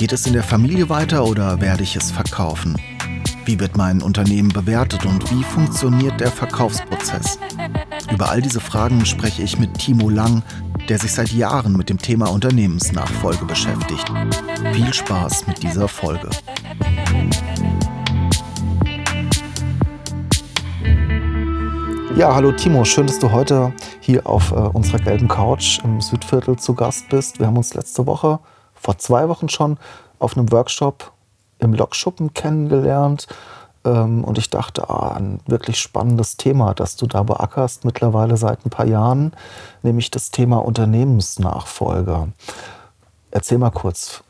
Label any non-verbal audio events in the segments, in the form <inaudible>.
Geht es in der Familie weiter oder werde ich es verkaufen? Wie wird mein Unternehmen bewertet und wie funktioniert der Verkaufsprozess? Über all diese Fragen spreche ich mit Timo Lang, der sich seit Jahren mit dem Thema Unternehmensnachfolge beschäftigt. Viel Spaß mit dieser Folge. Ja, hallo Timo, schön, dass du heute hier auf äh, unserer gelben Couch im Südviertel zu Gast bist. Wir haben uns letzte Woche vor zwei Wochen schon auf einem Workshop im Lokschuppen kennengelernt. Ähm, und ich dachte, ah, ein wirklich spannendes Thema, das du da beackerst mittlerweile seit ein paar Jahren, nämlich das Thema Unternehmensnachfolger. Erzähl mal kurz,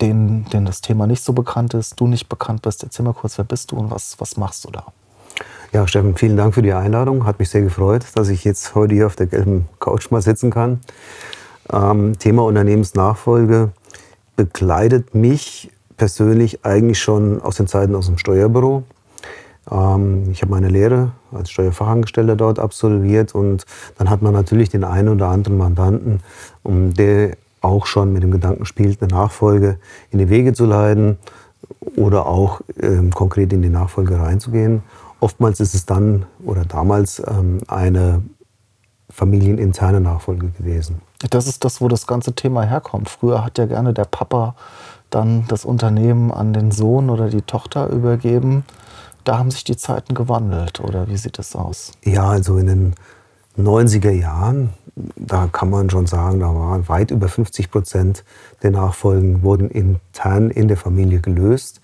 denen, denen das Thema nicht so bekannt ist, du nicht bekannt bist, erzähl mal kurz, wer bist du und was, was machst du da? Ja, Steffen, vielen Dank für die Einladung. Hat mich sehr gefreut, dass ich jetzt heute hier auf der gelben Couch mal sitzen kann. Ähm, Thema Unternehmensnachfolge begleitet mich persönlich eigentlich schon aus den Zeiten aus dem Steuerbüro. Ähm, ich habe meine Lehre als Steuerfachangestellter dort absolviert und dann hat man natürlich den einen oder anderen Mandanten, um der auch schon mit dem Gedanken spielt, eine Nachfolge in die Wege zu leiten oder auch ähm, konkret in die Nachfolge reinzugehen. Oftmals ist es dann oder damals ähm, eine familieninterne Nachfolge gewesen. Das ist das, wo das ganze Thema herkommt. Früher hat ja gerne der Papa dann das Unternehmen an den Sohn oder die Tochter übergeben. Da haben sich die Zeiten gewandelt, oder wie sieht das aus? Ja, also in den 90er Jahren, da kann man schon sagen, da waren weit über 50 Prozent der Nachfolgen wurden intern in der Familie gelöst.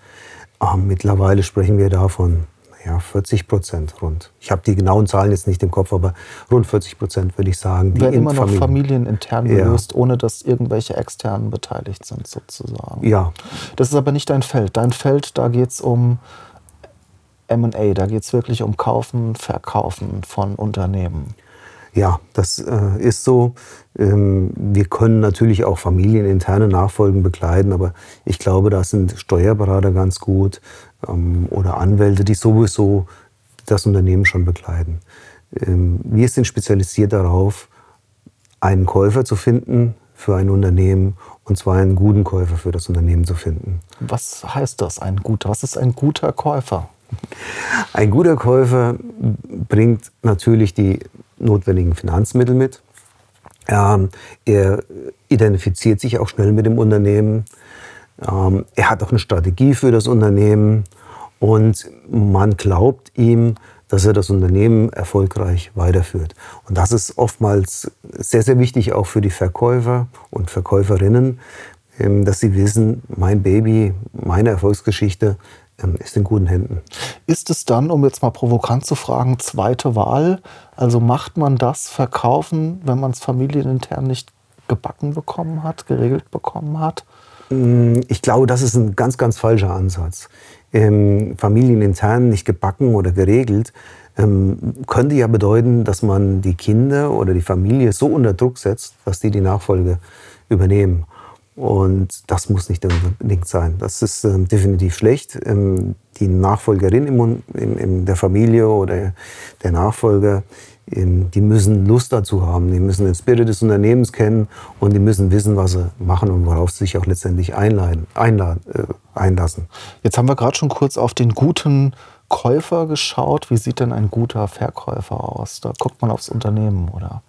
Ähm, mittlerweile sprechen wir davon ja, 40 Prozent rund. Ich habe die genauen Zahlen jetzt nicht im Kopf, aber rund 40 Prozent würde ich sagen. Die Werden immer noch Familien, familienintern gelöst, ja. ohne dass irgendwelche externen beteiligt sind sozusagen. Ja. Das ist aber nicht dein Feld. Dein Feld, da geht es um M&A, da geht es wirklich um Kaufen, Verkaufen von Unternehmen. Ja, das äh, ist so. Ähm, wir können natürlich auch familieninterne Nachfolgen begleiten, aber ich glaube, da sind Steuerberater ganz gut oder Anwälte, die sowieso das Unternehmen schon begleiten. Ähm, wir sind spezialisiert darauf, einen Käufer zu finden für ein Unternehmen und zwar einen guten Käufer für das Unternehmen zu finden. Was heißt das, ein guter? Was ist ein guter Käufer? <laughs> Ein guter Käufer bringt natürlich die notwendigen Finanzmittel mit. Ähm, er identifiziert sich auch schnell mit dem Unternehmen. Ähm, er hat auch eine Strategie für das Unternehmen und man glaubt ihm, dass er das Unternehmen erfolgreich weiterführt. Und das ist oftmals sehr, sehr wichtig auch für die Verkäufer und Verkäuferinnen, ähm, dass sie wissen, mein Baby, meine Erfolgsgeschichte ähm, ist in guten Händen. Ist es dann, um jetzt mal provokant zu fragen, zweite Wahl? Also macht man das Verkaufen, wenn man es familienintern nicht gebacken bekommen hat, geregelt bekommen hat? Mm, ich glaube, das ist ein ganz, ganz falscher Ansatz. Ähm, familienintern nicht gebacken oder geregelt ähm, könnte ja bedeuten, dass man die Kinder oder die Familie so unter Druck setzt, dass die die Nachfolge übernehmen. Und das muss nicht unbedingt sein. Das ist ähm, definitiv schlecht. Ähm, die Nachfolgerin im, in, in, der Familie oder der Nachfolger, die müssen Lust dazu haben. Die müssen den Spirit des Unternehmens kennen und die müssen wissen, was sie machen und worauf sie sich auch letztendlich einladen, einladen, äh, einlassen. Jetzt haben wir gerade schon kurz auf den guten Käufer geschaut. Wie sieht denn ein guter Verkäufer aus? Da guckt man aufs Unternehmen, oder?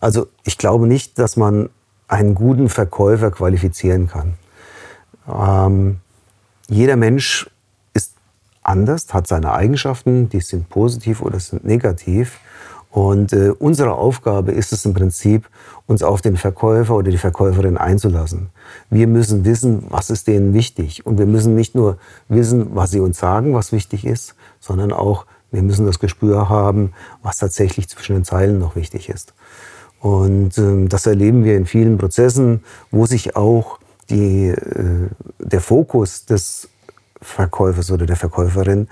Also ich glaube nicht, dass man einen guten Verkäufer qualifizieren kann. Ähm, jeder Mensch ist anders, hat seine Eigenschaften, die sind positiv oder sind negativ. Und äh, unsere Aufgabe ist es im Prinzip, uns auf den Verkäufer oder die Verkäuferin einzulassen. Wir müssen wissen, was ist denen wichtig. Und wir müssen nicht nur wissen, was sie uns sagen, was wichtig ist, sondern auch, wir müssen das Gespür haben, was tatsächlich zwischen den Zeilen noch wichtig ist. Und ähm, das erleben wir in vielen Prozessen, wo sich auch die, äh, der Fokus des Verkäufers oder der Verkäuferin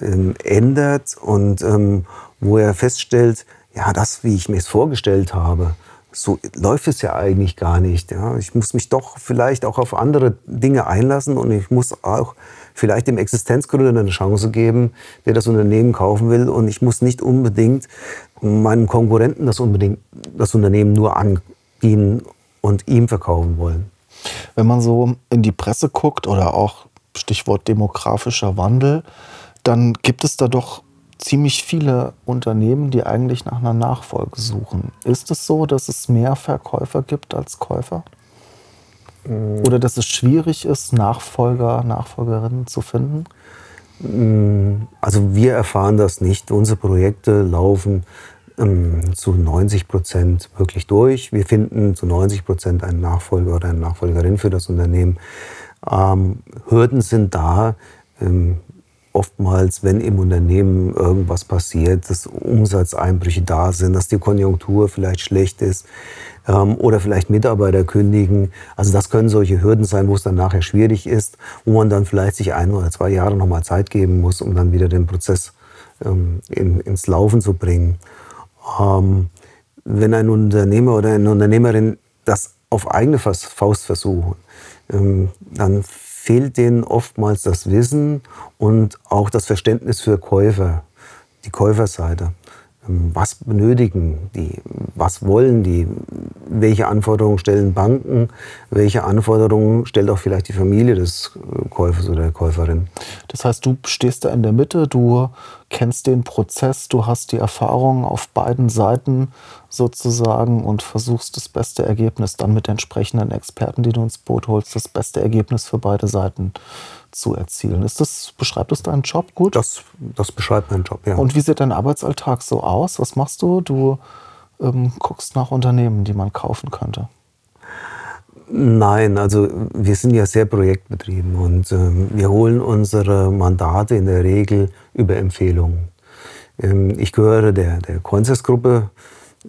ähm, ändert und ähm, wo er feststellt, ja, das, wie ich mir es vorgestellt habe, so läuft es ja eigentlich gar nicht. Ja. Ich muss mich doch vielleicht auch auf andere Dinge einlassen und ich muss auch vielleicht dem Existenzgründer eine Chance geben, der das Unternehmen kaufen will. Und ich muss nicht unbedingt meinem Konkurrenten das, unbedingt, das Unternehmen nur andienen und ihm verkaufen wollen. Wenn man so in die Presse guckt oder auch Stichwort demografischer Wandel, dann gibt es da doch ziemlich viele Unternehmen, die eigentlich nach einer Nachfolge suchen. Ist es so, dass es mehr Verkäufer gibt als Käufer? Mm. Oder dass es schwierig ist, Nachfolger, Nachfolgerinnen zu finden? Mm, also wir erfahren das nicht. Unsere Projekte laufen ähm, zu 90 Prozent wirklich durch. Wir finden zu 90 Prozent einen Nachfolger oder eine Nachfolgerin für das Unternehmen. Ähm, Hürden sind da. Ähm, oftmals, wenn im Unternehmen irgendwas passiert, dass Umsatzeinbrüche da sind, dass die Konjunktur vielleicht schlecht ist ähm, oder vielleicht Mitarbeiter kündigen. Also das können solche Hürden sein, wo es dann nachher schwierig ist, wo man dann vielleicht sich ein oder zwei Jahre nochmal Zeit geben muss, um dann wieder den Prozess ähm, in, ins Laufen zu bringen. Ähm, wenn ein Unternehmer oder eine Unternehmerin das auf eigene Faust versuchen, ähm, dann fehlt denen oftmals das Wissen und auch das Verständnis für Käufer, die Käuferseite. Ähm, was benötigen die? Was wollen die? Welche Anforderungen stellen Banken? Welche Anforderungen stellt auch vielleicht die Familie des Käufers oder der Käuferin? Das heißt, du stehst da in der Mitte, du kennst den Prozess, du hast die Erfahrung auf beiden Seiten sozusagen und versuchst das beste Ergebnis dann mit entsprechenden Experten, die du ins Boot holst, das beste Ergebnis für beide Seiten zu erzielen. Ist das, beschreibt das deinen Job gut? Das, das beschreibt meinen Job, ja. Und wie sieht dein Arbeitsalltag so aus? Was machst du? Du ähm, guckst nach Unternehmen, die man kaufen könnte. Nein, also wir sind ja sehr projektbetrieben und ähm, wir holen unsere Mandate in der Regel über Empfehlungen. Ähm, ich gehöre der, der Conces-Gruppe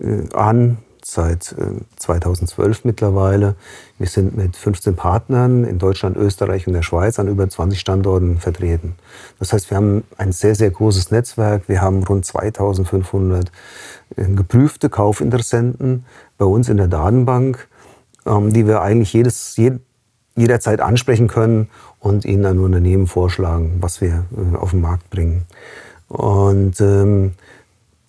äh, an, seit 2012 äh, mittlerweile. Wir sind mit 15 Partnern in Deutschland, Österreich und der Schweiz an über 20 Standorten vertreten. Das heißt, wir haben ein sehr, sehr großes Netzwerk. Wir haben rund 2500 äh, geprüfte Kaufinteressenten bei uns in der Datenbank, ähm, die wir eigentlich jedes, jederzeit ansprechen können und ihnen ein Unternehmen vorschlagen, was wir äh, auf den Markt bringen. Und ähm,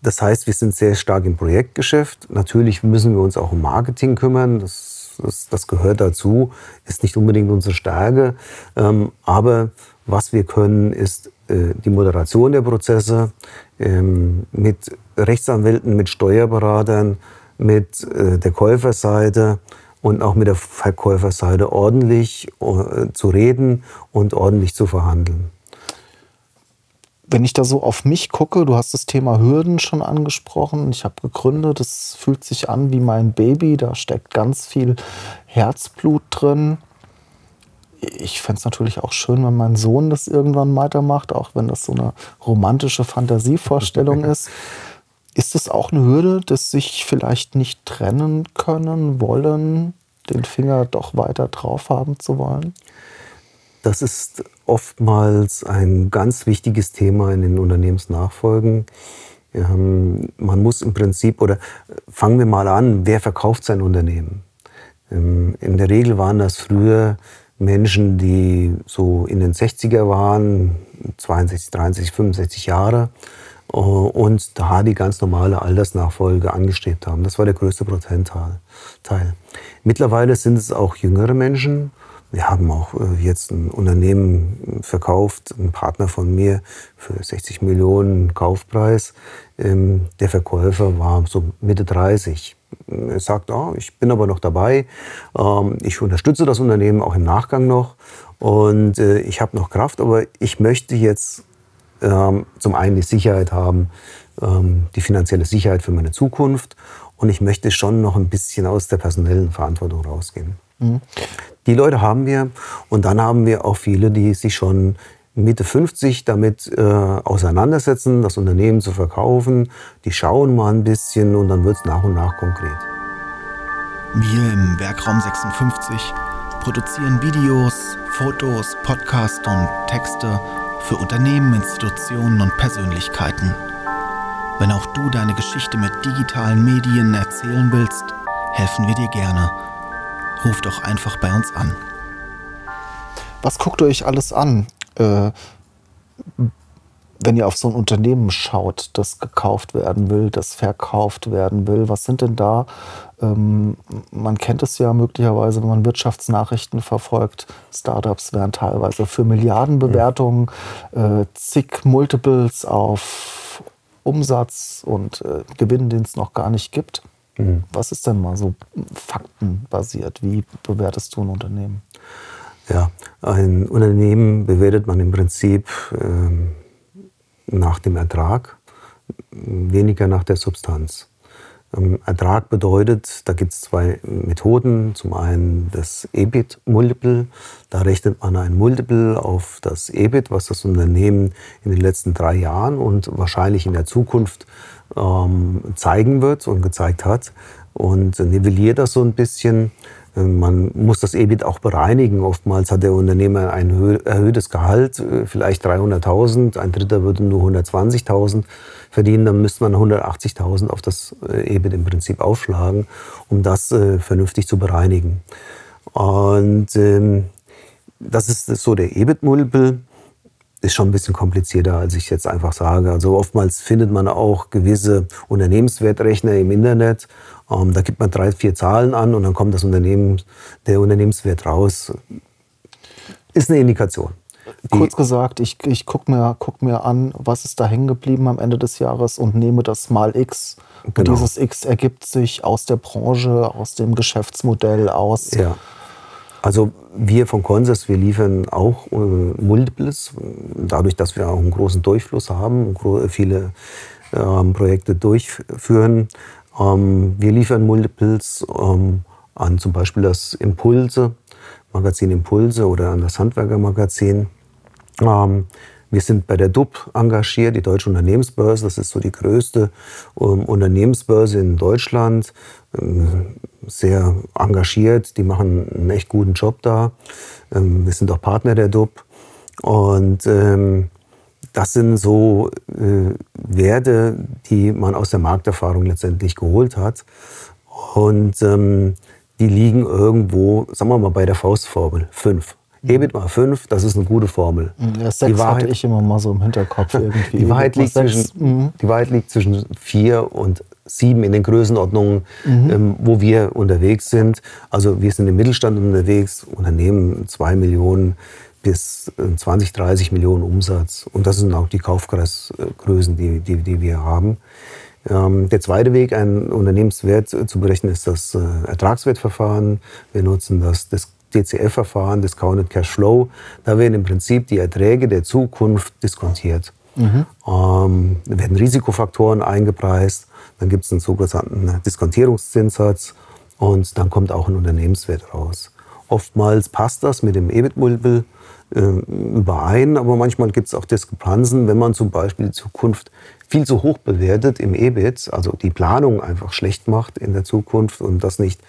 das heißt, wir sind sehr stark im Projektgeschäft. Natürlich müssen wir uns auch um Marketing kümmern. Das, das, das gehört dazu, ist nicht unbedingt unsere Stärke. Ähm, aber was wir können, ist äh, die Moderation der Prozesse ähm, mit Rechtsanwälten, mit Steuerberatern, mit äh, der Käuferseite und auch mit der Verkäuferseite ordentlich äh, zu reden und ordentlich zu verhandeln wenn ich da so auf mich gucke, du hast das Thema Hürden schon angesprochen. Ich habe gegründet, es fühlt sich an wie mein Baby, da steckt ganz viel Herzblut drin. Ich fände es natürlich auch schön, wenn mein Sohn das irgendwann weitermacht, auch wenn das so eine romantische Fantasievorstellung <laughs> ist. Ist es auch eine Hürde, dass sich vielleicht nicht trennen können, wollen, den Finger doch weiter drauf haben zu wollen? Das ist oftmals ein ganz wichtiges Thema in den Unternehmensnachfolgen. man muss im Prinzip, oder fangen wir mal an, wer verkauft sein Unternehmen? Ähm, in der Regel waren das früher Menschen, die so in den 60er waren, 62, 63, 65 Jahre äh, und da die ganz normale Altersnachfolge angestrebt haben. Das war der größte Prozentteil. Mittlerweile sind es auch jüngere Menschen, wir haben auch äh, jetzt ein Unternehmen verkauft, ein Partner von mir für 60 Millionen Kaufpreis. Ähm, der Verkäufer war so Mitte 30. Er sagt, oh, ich bin aber noch dabei. Ähm, ich unterstütze das Unternehmen auch im Nachgang noch. Und äh, ich habe noch Kraft, aber ich möchte jetzt ähm, zum einen die Sicherheit haben, die finanzielle Sicherheit für meine Zukunft. Und ich möchte schon noch ein bisschen aus der personellen Verantwortung rausgehen. Mhm. Die Leute haben wir und dann haben wir auch viele, die sich schon Mitte 50 damit äh, auseinandersetzen, das Unternehmen zu verkaufen. Die schauen mal ein bisschen und dann wird es nach und nach konkret. Wir im Werkraum 56 produzieren Videos, Fotos, Podcasts und Texte für Unternehmen, Institutionen und Persönlichkeiten. Wenn auch du deine Geschichte mit digitalen Medien erzählen willst, helfen wir dir gerne. Ruf doch einfach bei uns an. Was guckt ihr euch alles an, äh, wenn ihr auf so ein Unternehmen schaut, das gekauft werden will, das verkauft werden will? Was sind denn da? Ähm, man kennt es ja möglicherweise, wenn man Wirtschaftsnachrichten verfolgt. Startups werden teilweise für Milliardenbewertungen, äh, zig Multiples auf Umsatz und äh, Gewinn, den es noch gar nicht gibt. Mhm. Was ist denn mal so faktenbasiert? Wie bewertest du ein Unternehmen? Ja, ein Unternehmen bewertet man im Prinzip ähm, nach dem Ertrag, weniger nach der Substanz. Ähm, Ertrag bedeutet, da gibt es zwei Methoden. Zum einen das EBIT-Multiple. Da rechnet man ein Multiple auf das EBIT, was das Unternehmen in den letzten drei Jahren und wahrscheinlich in der Zukunft ähm, zeigen wird und gezeigt hat. Und nivelliert das so ein bisschen äh, man muss das EBIT auch bereinigen. Oftmals hat der Unternehmer ein erhöhtes Gehalt, äh, vielleicht 300.000, ein Dritter würde nur 120.000 verdienen, dann müsste man 180.000 auf das äh, EBIT im Prinzip aufschlagen, um das vernünftig zu bereinigen. Und ähm, das ist so der EBIT-Multiple. Ist schon ein bisschen komplizierter, als ich jetzt einfach sage. Also oftmals findet man auch gewisse Unternehmenswertrechner im Internet ähm, da gibt man drei, vier Zahlen an und dann kommt das Unternehmen, der Unternehmenswert raus. Ist eine Indikation. Kurz gesagt, ich, ich gucke mir, guck mir an, was ist da hängen geblieben am Ende des Jahres und nehme das mal X. Genau. Und dieses X ergibt sich aus der Branche, aus dem Geschäftsmodell, aus. Ja. Also wir von Consors, wir liefern auch äh, Multiples, dadurch, dass wir auch einen großen Durchfluss haben, viele äh, Projekte durchführen, ähm, wir liefern Multiples ähm, an zum Beispiel das Impulse, Magazin Impulse oder an das Handwerkermagazin. Ähm, wir sind bei der DUB engagiert, die Deutsche Unternehmensbörse. Das ist so die größte ähm, Unternehmensbörse in Deutschland. Ähm, sehr engagiert, die machen einen echt guten Job da. Ähm, wir sind auch Partner der DUB. Und das sind so äh, Werte, die man aus der Markterfahrung letztendlich geholt hat. Und ähm, die liegen irgendwo, sagen wir mal, bei der Faustformel 5. EBIT mal 5, das ist eine gute Formel. Ja, 6 Wahrheit, hatte ich immer mal so im Hinterkopf <laughs> irgendwie. Die Wahrheit, liegt zwischen, mhm. die Wahrheit liegt zwischen 4 und 7 in den Größenordnungen, mhm. ähm, wo wir unterwegs sind. Also wir sind im Mittelstand unterwegs, Unternehmen 2 Millionen bis 20, äh, 30 Millionen Umsatz. Und das sind auch die Kaufkreisgrößen, die, die, die wir haben. Ähm, der zweite Weg, einen Unternehmenswert zu berechnen, ist das äh, Ertragswertverfahren. Wir nutzen das, das DCF-Verfahren, Discounted Cash Flow. Da werden im Prinzip die Erträge der Zukunft diskontiert. Mhm. Ähm, werden Risikofaktoren eingepreist. Dann gibt es einen sogenannten Diskontierungszinssatz und dann kommt auch ein Unternehmenswert raus. Oftmals passt das mit dem EBIT-Multiple äh, überein, aber manchmal gibt es auch Diskrepanzen, wenn man zum Beispiel die Zukunft viel zu hoch bewertet im EBIT, also die Planung einfach schlecht macht in der Zukunft und das nicht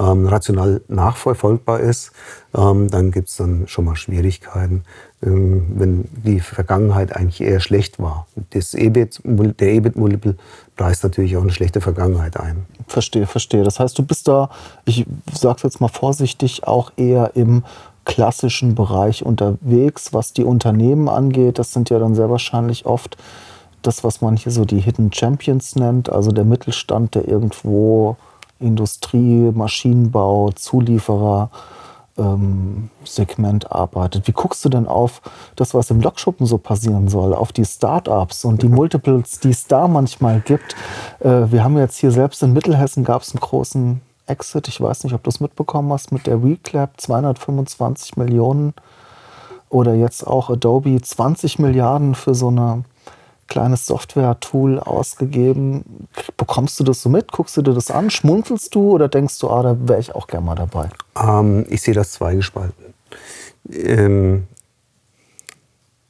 ähm, rational nachverfolgbar ist, ähm, dann gibt es dann schon mal Schwierigkeiten, ähm, wenn die Vergangenheit eigentlich eher schlecht war. Das EBIT, der EBIT-Multiple preist natürlich auch eine schlechte Vergangenheit ein. Verstehe, verstehe. Das heißt, du bist da, ich sage es jetzt mal vorsichtig, auch eher im klassischen Bereich unterwegs, was die Unternehmen angeht. Das sind ja dann sehr wahrscheinlich oft das, was man hier so die Hidden Champions nennt, also der Mittelstand, der irgendwo Industrie, Maschinenbau, Zulieferer, ähm, Segment arbeitet. Wie guckst du denn auf das, was im Lokschuppen so passieren soll, auf die Startups und die Multiples, die es da manchmal gibt? Äh, wir haben jetzt hier selbst in Mittelhessen gab es einen großen Exit. Ich weiß nicht, ob du es mitbekommen hast mit der Reclap, 225 Millionen oder jetzt auch Adobe 20 Milliarden für so ein kleines Software-Tool ausgegeben. Bekommst du das so mit? Guckst du dir das an? Schmunzelst du oder denkst du, ah, da wäre ich auch gerne mal dabei? Ähm, ich sehe das zweigespalten. Ähm,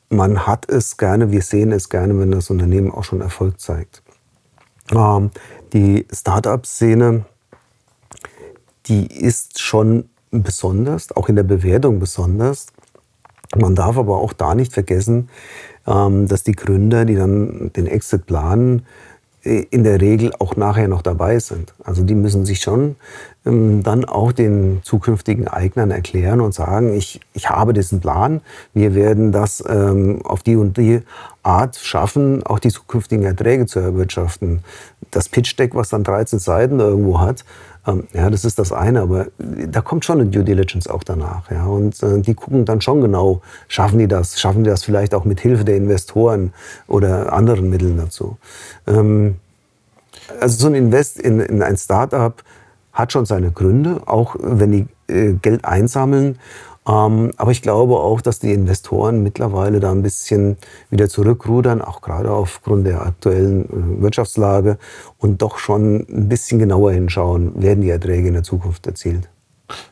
man hat es gerne, wir sehen es gerne, wenn das Unternehmen auch schon Erfolg zeigt. Ähm, die Startup-Szene die ist schon besonders, auch in der Bewertung besonders. Man darf aber auch da nicht vergessen, ähm, dass die Gründer, die dann den Exit planen, äh, in der Regel auch nachher noch dabei sind. Also die müssen sich schon dann auch den zukünftigen Eignern erklären und sagen, ich, ich habe diesen Plan, wir werden das ähm, auf die und die Art schaffen, auch die zukünftigen Erträge zu erwirtschaften. Das Pitch-Deck, was dann 13 Seiten irgendwo hat, ähm, ja, das ist das eine, aber da kommt schon eine Due Diligence auch danach. Ja, und äh, die gucken dann schon genau, schaffen die das, schaffen die das vielleicht auch mit Hilfe der Investoren oder anderen Mitteln dazu. Ähm, also so ein Invest in, in ein Startup hat schon seine Gründe, auch wenn die äh, Geld einsammeln. Ähm, aber ich glaube auch, dass die Investoren mittlerweile da ein bisschen wieder zurückrudern, auch gerade aufgrund der aktuellen äh, Wirtschaftslage und doch schon ein bisschen genauer hinschauen, werden die Erträge in der Zukunft erzielt.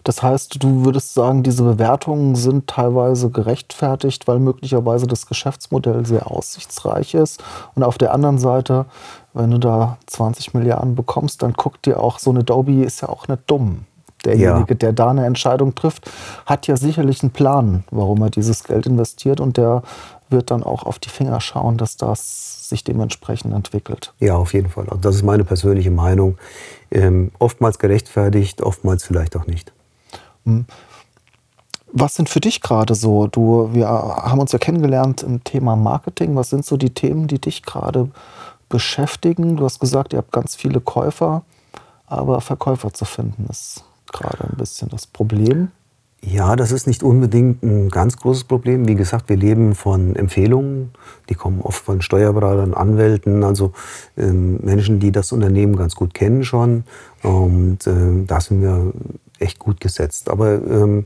Das heißt, du würdest sagen, diese Bewertungen sind teilweise gerechtfertigt, weil möglicherweise das Geschäftsmodell sehr aussichtsreich ist. Und auf der anderen Seite, wenn du da 20 Milliarden bekommst, dann guckt dir auch so eine Adobe ist ja auch nicht dumm derjenige, ja. der da eine Entscheidung trifft, hat ja sicherlich einen Plan, warum er dieses Geld investiert und der wird dann auch auf die Finger schauen, dass das sich dementsprechend entwickelt. Ja, auf jeden Fall. Das ist meine persönliche Meinung. Ähm, oftmals gerechtfertigt, oftmals vielleicht auch nicht. Hm. Was sind für dich gerade so? Du, wir haben uns ja kennengelernt im Thema Marketing. Was sind so die Themen, die dich gerade beschäftigen? Du hast gesagt, ihr habt ganz viele Käufer, aber Verkäufer zu finden ist gerade ein bisschen das Problem? Ja, das ist nicht unbedingt ein ganz großes Problem. Wie gesagt, wir leben von Empfehlungen. Die kommen oft von Steuerberatern, Anwälten, also äh, Menschen, die das Unternehmen ganz gut kennen schon. Und äh, da sind wir echt gut gesetzt. Aber ähm,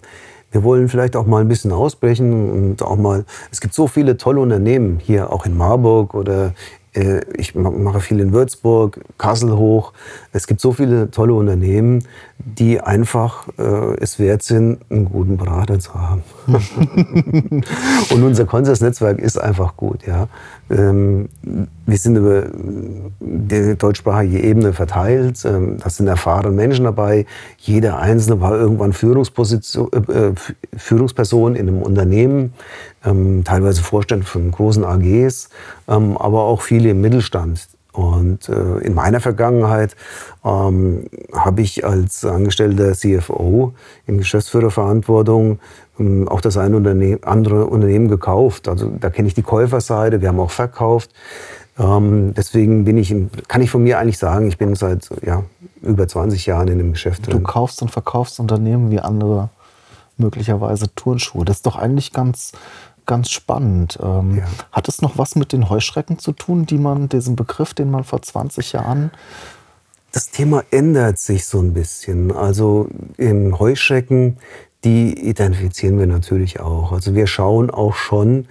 wir wollen vielleicht auch mal ein bisschen ausbrechen und auch mal, es gibt so viele tolle Unternehmen hier auch in Marburg oder ich mache viel in Würzburg, Kassel hoch. Es gibt so viele tolle Unternehmen, die einfach äh, es wert sind, einen guten Berater zu haben. <laughs> und unser Konsens-Netzwerk ist einfach gut. Ja. Ähm, wir sind über die deutschsprachige Ebene verteilt. Ähm, da sind erfahrene Menschen dabei. Jeder Einzelne war irgendwann Führungsposition, äh, äh Führungsperson in einem Unternehmen, ähm, teilweise Vorstand von großen AGs, ähm, aber auch viele im Mittelstand. Und äh, in meiner Vergangenheit ähm, habe ich als angestellter CFO in Geschäftsführerverantwortung ähm, auch das eine Unterne andere Unternehmen gekauft. Also da kenne ich die Käuferseite, wir haben auch verkauft. Ähm, deswegen bin ich, in, kann ich von mir eigentlich sagen, ich bin seit ja, über 20 Jahren in dem Geschäft. Du kaufst und verkaufst Unternehmen wie andere möglicherweise Turnschuhe. Das ist doch eigentlich ganz ganz spannend. Ähm, ja. Hat es noch was mit den Heuschrecken zu tun, die man, diesen Begriff, den man vor 20 Jahren. Das Thema ändert sich so ein bisschen. Also im Heuschrecken, die identifizieren wir natürlich auch. Also wir schauen auch schon,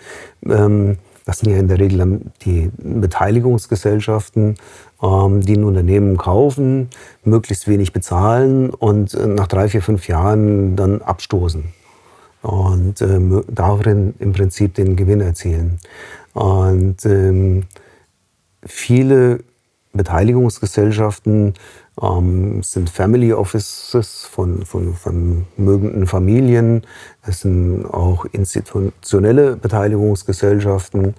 ähm, das sind ja in der Regel die Beteiligungsgesellschaften, ähm, die ein Unternehmen kaufen, möglichst wenig bezahlen und äh, nach drei, vier, fünf Jahren dann abstoßen und ähm, darin im Prinzip den Gewinn erzielen. Und ähm, viele Beteiligungsgesellschaften ähm, sind Family Offices von, von vermögenden Familien. Es sind auch institutionelle Beteiligungsgesellschaften.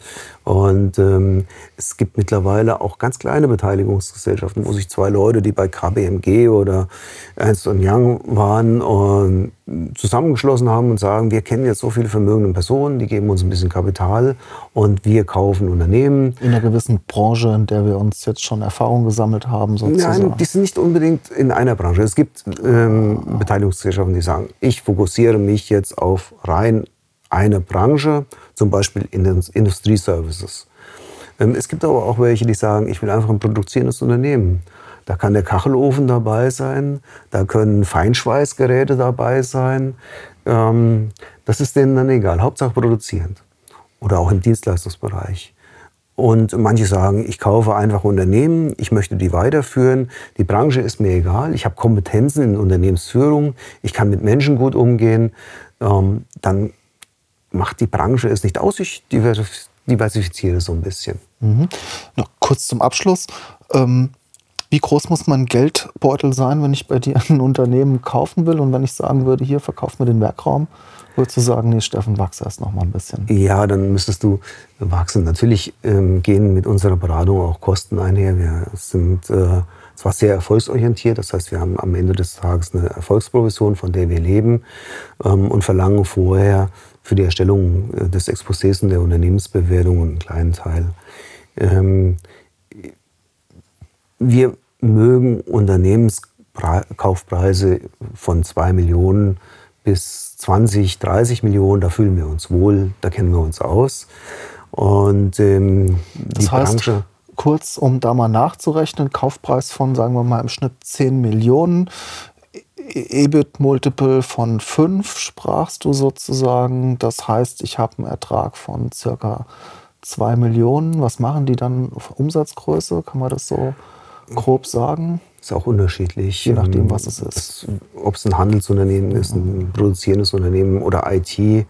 Und ähm, es gibt mittlerweile auch ganz kleine Beteiligungsgesellschaften, wo sich zwei Leute, die bei KBMG oder Ernst Young waren, und zusammengeschlossen haben und sagen, wir kennen jetzt so viele vermögende Personen, die geben uns ein bisschen Kapital und wir kaufen Unternehmen. In einer gewissen Branche, in der wir uns jetzt schon Erfahrung gesammelt haben, sozusagen. Nein, die sind nicht unbedingt in einer Branche. Es gibt ähm, Beteiligungsgesellschaften, die sagen, ich fokussiere mich jetzt auf rein eine Branche, zum Beispiel in den Industrieservices. Ähm, es gibt aber auch welche, die sagen, ich will einfach ein produzierendes Unternehmen. Da kann der Kachelofen dabei sein, da können Feinschweißgeräte dabei sein. Ähm, das ist denen dann egal, Hauptsache produzierend. Oder auch im Dienstleistungsbereich. Und manche sagen, ich kaufe einfach Unternehmen, ich möchte die weiterführen, die Branche ist mir egal, ich habe Kompetenzen in Unternehmensführung, ich kann mit Menschen gut umgehen, ähm, dann macht die Branche es nicht aus, ich diversifiziere so ein bisschen. Mhm. Noch kurz zum Abschluss. Ähm, Wie groß muss mein Geldbeutel sein, wenn ich bei dir ein Unternehmen kaufen will und wenn ich sagen würde, hier verkauf mir den Werkraum? Würdest du sagen, nee, Steffen, wachs erst noch mal ein bisschen? Ja, dann müsstest du wachsen. Natürlich ähm, gehen mit unserer Beratung auch Kosten einher. Wir sind äh, zwar sehr erfolgsorientiert, das heißt, wir haben am Ende des Tages eine Erfolgsprovision, von der wir leben ähm, und verlangen vorher für die Erstellung äh, des Exposés und der Unternehmensbewertung einen kleinen Teil. Ähm, wir mögen Unternehmenskaufpreise von 2 Millionen bis 20, 30 Millionen, da fühlen wir uns wohl, da kennen wir uns aus. Und ähm, das heißt, Branche, kurz, um da mal nachzurechnen, Kaufpreis von, sagen wir mal, im Schnitt 10 Millionen, EBIT-Multiple von 5 sprachst du sozusagen. Das heißt, ich habe einen Ertrag von circa 2 Millionen. Was machen die dann auf Umsatzgröße? Kann man das so grob sagen? Ist auch unterschiedlich. Je nachdem, was es ist. Ob es ein Handelsunternehmen ist, ein produzierendes Unternehmen oder IT.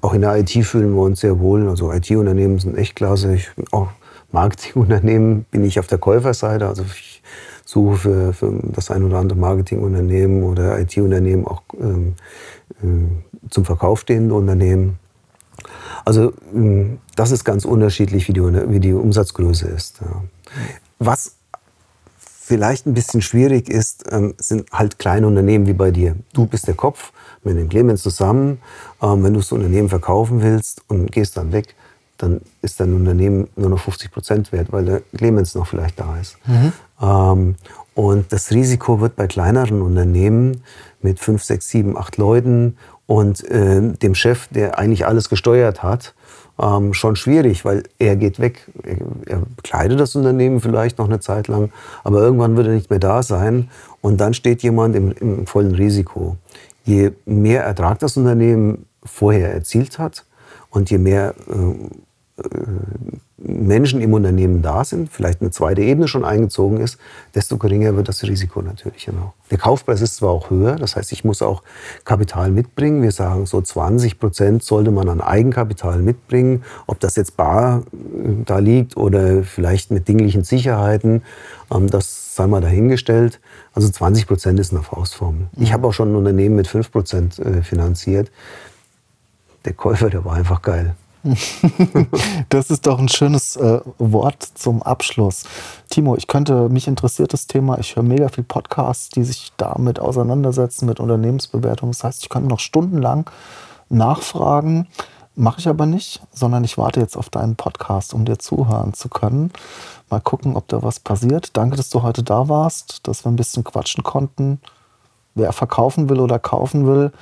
Auch in der IT fühlen wir uns sehr wohl. Also IT-Unternehmen sind echt klasse. Ich, auch Marketingunternehmen bin ich auf der Käuferseite. Also ich suche für, für das ein oder andere Marketingunternehmen oder IT-Unternehmen auch ähm, äh, zum Verkauf stehende Unternehmen. Also ähm, das ist ganz unterschiedlich, wie die, wie die Umsatzgröße ist. Ja. Was vielleicht ein bisschen schwierig ist, ähm, sind halt kleine Unternehmen wie bei dir. Du bist der Kopf mit dem Clemens zusammen. Ähm, wenn du das Unternehmen verkaufen willst und gehst dann weg, dann ist dein Unternehmen nur noch 50 Prozent wert, weil der Clemens noch vielleicht da ist. Mhm. Ähm, und das Risiko wird bei kleineren Unternehmen mit 5, 6, 7, 8 Leuten und dem Chef, der eigentlich alles gesteuert hat, ähm, schon schwierig, weil er geht weg. Er, er bekleidet das Unternehmen vielleicht noch eine Zeit lang, aber irgendwann wird er nicht mehr da sein und dann steht jemand im, im vollen Risiko. Je mehr Ertrag das Unternehmen vorher erzielt hat und je mehr äh, Menschen im Unternehmen da sind, vielleicht eine zweite Ebene schon eingezogen ist, desto geringer wird das Risiko natürlich auch. Der Kaufpreis ist zwar auch höher, das heißt, ich muss auch Kapital mitbringen. Wir sagen, so 20 Prozent sollte man an Eigenkapital mitbringen. Ob das jetzt bar äh, da liegt oder vielleicht mit dinglichen Sicherheiten, ähm, das sei mal dahingestellt. Also 20 Prozent ist eine Faustformel. Ich habe auch schon ein Unternehmen mit 5 Prozent äh, finanziert. Der Käufer, der war einfach geil. <laughs> das ist doch ein schönes äh, Wort zum Abschluss. Timo, ich könnte, mich interessiert das Thema, ich höre mega viel Podcasts, die sich damit auseinandersetzen, mit Unternehmensbewertung. Das heißt, ich könnte noch stundenlang nachfragen, mache ich aber nicht, sondern ich warte jetzt auf deinen Podcast, um dir zuhören zu können. Mal gucken, ob da was passiert. Danke, dass du heute da warst, dass wir ein bisschen quatschen konnten. Wer verkaufen will oder kaufen will,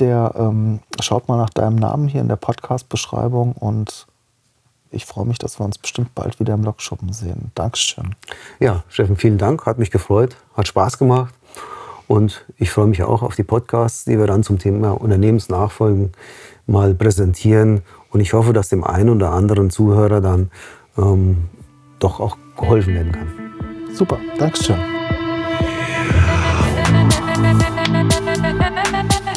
der ähm, schaut mal nach deinem Namen hier in der Podcast-Beschreibung und ich freue mich, dass wir uns bestimmt bald wieder im Lokschuppen sehen. Dankeschön. Ja, Steffen, vielen Dank. Hat mich gefreut, hat Spaß gemacht. Und ich freue mich auch auf die Podcasts, die wir dann zum Thema Unternehmensnachfolgen mal präsentieren. Und ich hoffe, dass dem einen oder anderen Zuhörer dann ähm, doch auch geholfen werden kann. Super, Dankeschön.